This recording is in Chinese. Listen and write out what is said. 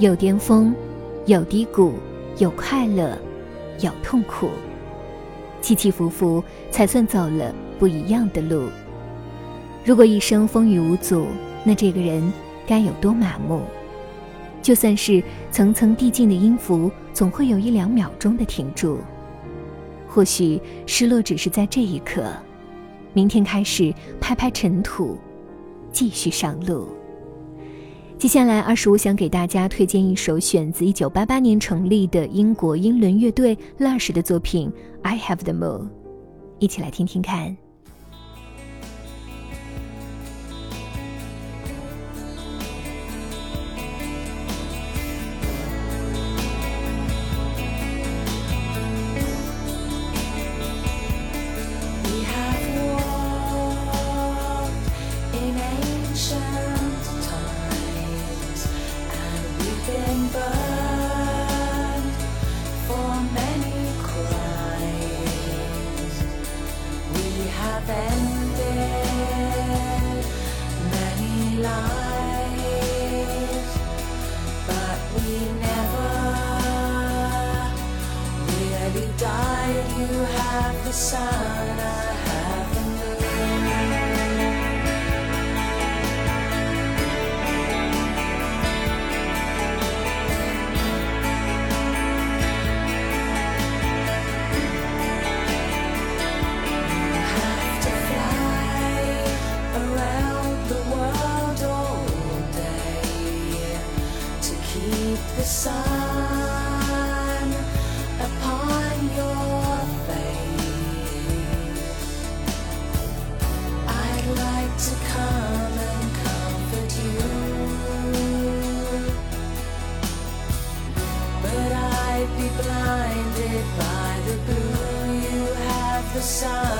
有巅峰，有低谷，有快乐，有痛苦，起起伏伏，才算走了不一样的路。如果一生风雨无阻，那这个人该有多麻木？就算是层层递进的音符，总会有一两秒钟的停住。或许失落只是在这一刻，明天开始拍拍尘土，继续上路。接下来，二十五想给大家推荐一首选自一九八八年成立的英国英伦乐队 Lush 的作品《I Have the Moon》，一起来听听看。many lives, but we never really died. You have the sign. the sun upon your face. I'd like to come and comfort you, but I'd be blinded by the blue. You have the sun.